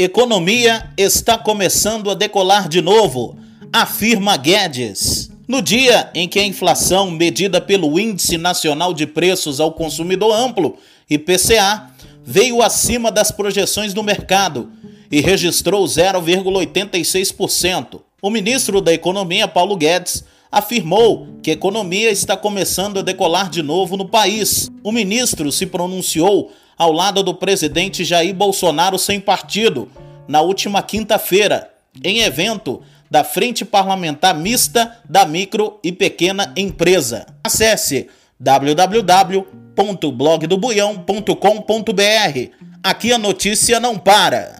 Economia está começando a decolar de novo, afirma Guedes. No dia em que a inflação, medida pelo Índice Nacional de Preços ao Consumidor Amplo, IPCA, veio acima das projeções do mercado e registrou 0,86%. O ministro da Economia, Paulo Guedes, afirmou que a economia está começando a decolar de novo no país. O ministro se pronunciou ao lado do presidente Jair Bolsonaro sem partido na última quinta-feira, em evento da Frente Parlamentar Mista da Micro e Pequena Empresa. Acesse www.blogdobuião.com.br. Aqui a notícia não para.